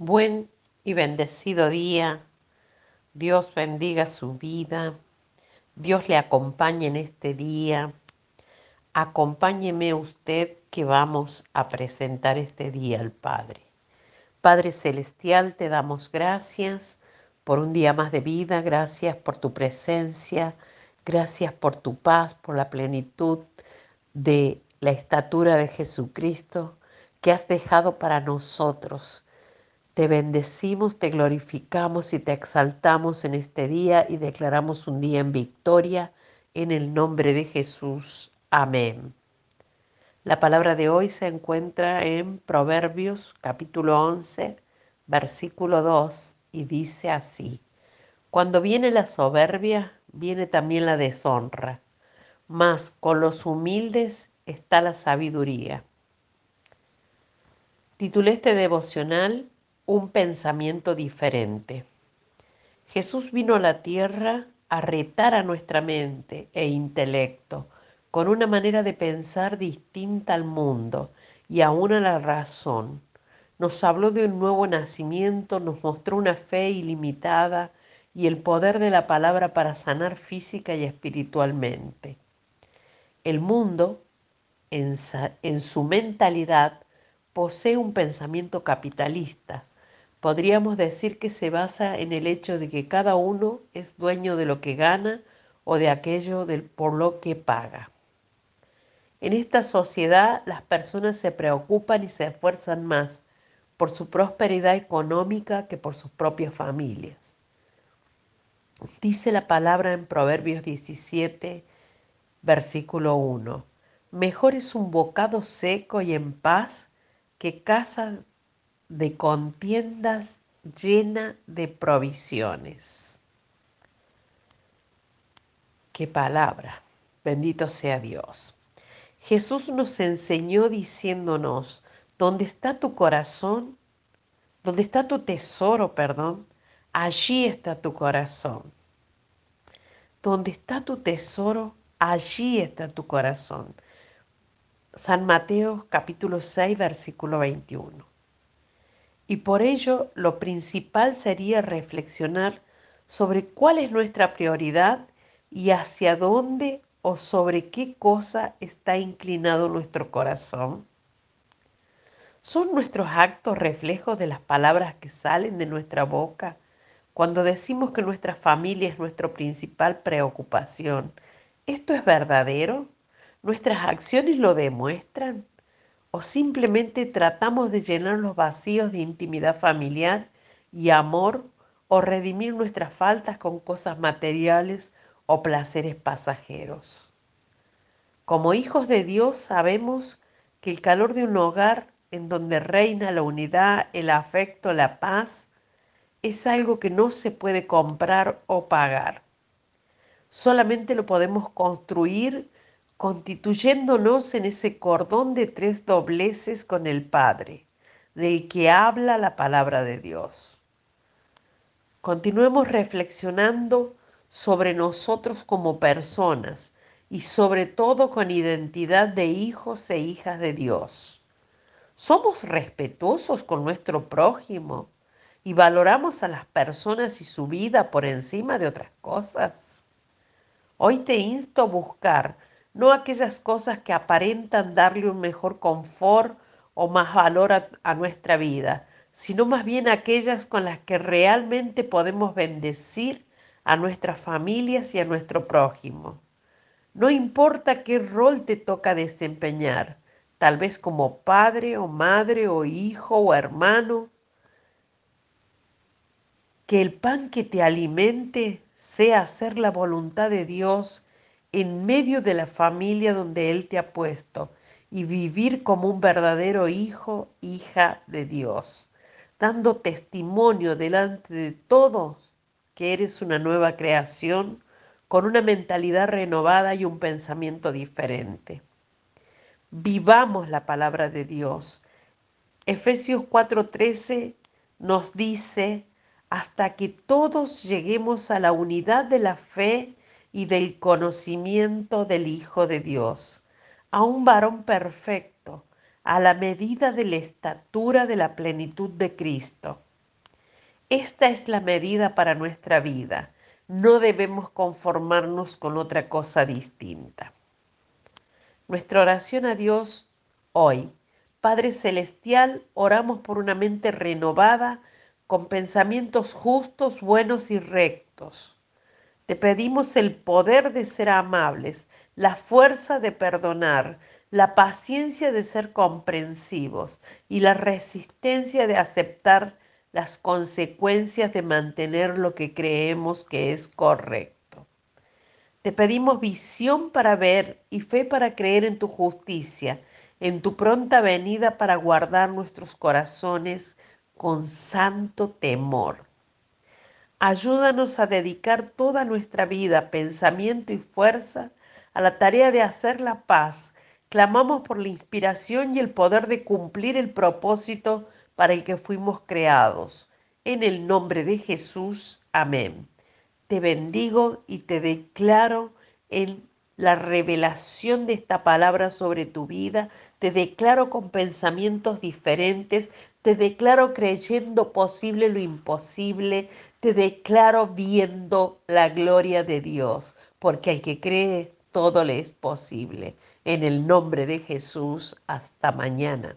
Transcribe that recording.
Buen y bendecido día. Dios bendiga su vida. Dios le acompañe en este día. Acompáñeme usted que vamos a presentar este día al Padre. Padre Celestial, te damos gracias por un día más de vida, gracias por tu presencia, gracias por tu paz, por la plenitud de la estatura de Jesucristo que has dejado para nosotros te bendecimos, te glorificamos y te exaltamos en este día y declaramos un día en victoria en el nombre de Jesús. Amén. La palabra de hoy se encuentra en Proverbios capítulo 11, versículo 2 y dice así, Cuando viene la soberbia, viene también la deshonra, mas con los humildes está la sabiduría. Titulé este devocional un pensamiento diferente. Jesús vino a la tierra a retar a nuestra mente e intelecto con una manera de pensar distinta al mundo y aún a la razón. Nos habló de un nuevo nacimiento, nos mostró una fe ilimitada y el poder de la palabra para sanar física y espiritualmente. El mundo, en, en su mentalidad, posee un pensamiento capitalista, podríamos decir que se basa en el hecho de que cada uno es dueño de lo que gana o de aquello por lo que paga. En esta sociedad las personas se preocupan y se esfuerzan más por su prosperidad económica que por sus propias familias. Dice la palabra en Proverbios 17, versículo 1. Mejor es un bocado seco y en paz que casa de contiendas llena de provisiones. Qué palabra. Bendito sea Dios. Jesús nos enseñó diciéndonos, donde está tu corazón, donde está tu tesoro, perdón, allí está tu corazón. Donde está tu tesoro, allí está tu corazón. San Mateo capítulo 6, versículo 21. Y por ello lo principal sería reflexionar sobre cuál es nuestra prioridad y hacia dónde o sobre qué cosa está inclinado nuestro corazón. ¿Son nuestros actos reflejos de las palabras que salen de nuestra boca cuando decimos que nuestra familia es nuestra principal preocupación? ¿Esto es verdadero? ¿Nuestras acciones lo demuestran? O simplemente tratamos de llenar los vacíos de intimidad familiar y amor o redimir nuestras faltas con cosas materiales o placeres pasajeros. Como hijos de Dios sabemos que el calor de un hogar en donde reina la unidad, el afecto, la paz, es algo que no se puede comprar o pagar. Solamente lo podemos construir constituyéndonos en ese cordón de tres dobleces con el Padre, del que habla la palabra de Dios. Continuemos reflexionando sobre nosotros como personas y sobre todo con identidad de hijos e hijas de Dios. ¿Somos respetuosos con nuestro prójimo y valoramos a las personas y su vida por encima de otras cosas? Hoy te insto a buscar no aquellas cosas que aparentan darle un mejor confort o más valor a, nuestra vida, sino más bien aquellas con las que realmente podemos bendecir a nuestras familias y a nuestro prójimo. No importa qué rol te toca desempeñar, tal vez como padre o madre o hijo o hermano, que el pan que te alimente sea hacer la voluntad de Dios en medio de la familia donde Él te ha puesto y vivir como un verdadero hijo, hija de Dios, dando testimonio delante de todos que eres una nueva creación con una mentalidad renovada y un pensamiento diferente. Vivamos la palabra de Dios. Efesios 4:13 nos dice, hasta que todos lleguemos a la unidad de la fe y del conocimiento del Hijo de Dios, a un varón perfecto, a la medida de la estatura de la plenitud de Cristo. Esta es la medida para nuestra vida. No debemos conformarnos con otra cosa distinta. Nuestra oración a Dios hoy. Padre Celestial, oramos por una mente renovada, con pensamientos justos, buenos y rectos. Te pedimos el poder de ser amables, la fuerza de perdonar, la paciencia de ser comprensivos y la resistencia de aceptar las consecuencias de mantener lo que creemos que es correcto. Te pedimos visión para ver y fe para creer en tu justicia, en tu pronta venida para guardar nuestros corazones con santo temor. Ayúdanos a dedicar toda nuestra vida, pensamiento y fuerza a la tarea de hacer la paz. Clamamos por la inspiración y el poder de cumplir el propósito para el que fuimos creados. En el nombre de Jesús, amén. Te bendigo y te declaro en la revelación de esta palabra sobre tu vida. Te declaro con pensamientos diferentes. Te declaro creyendo posible lo imposible. Te declaro viendo la gloria de Dios. Porque al que cree, todo le es posible. En el nombre de Jesús, hasta mañana.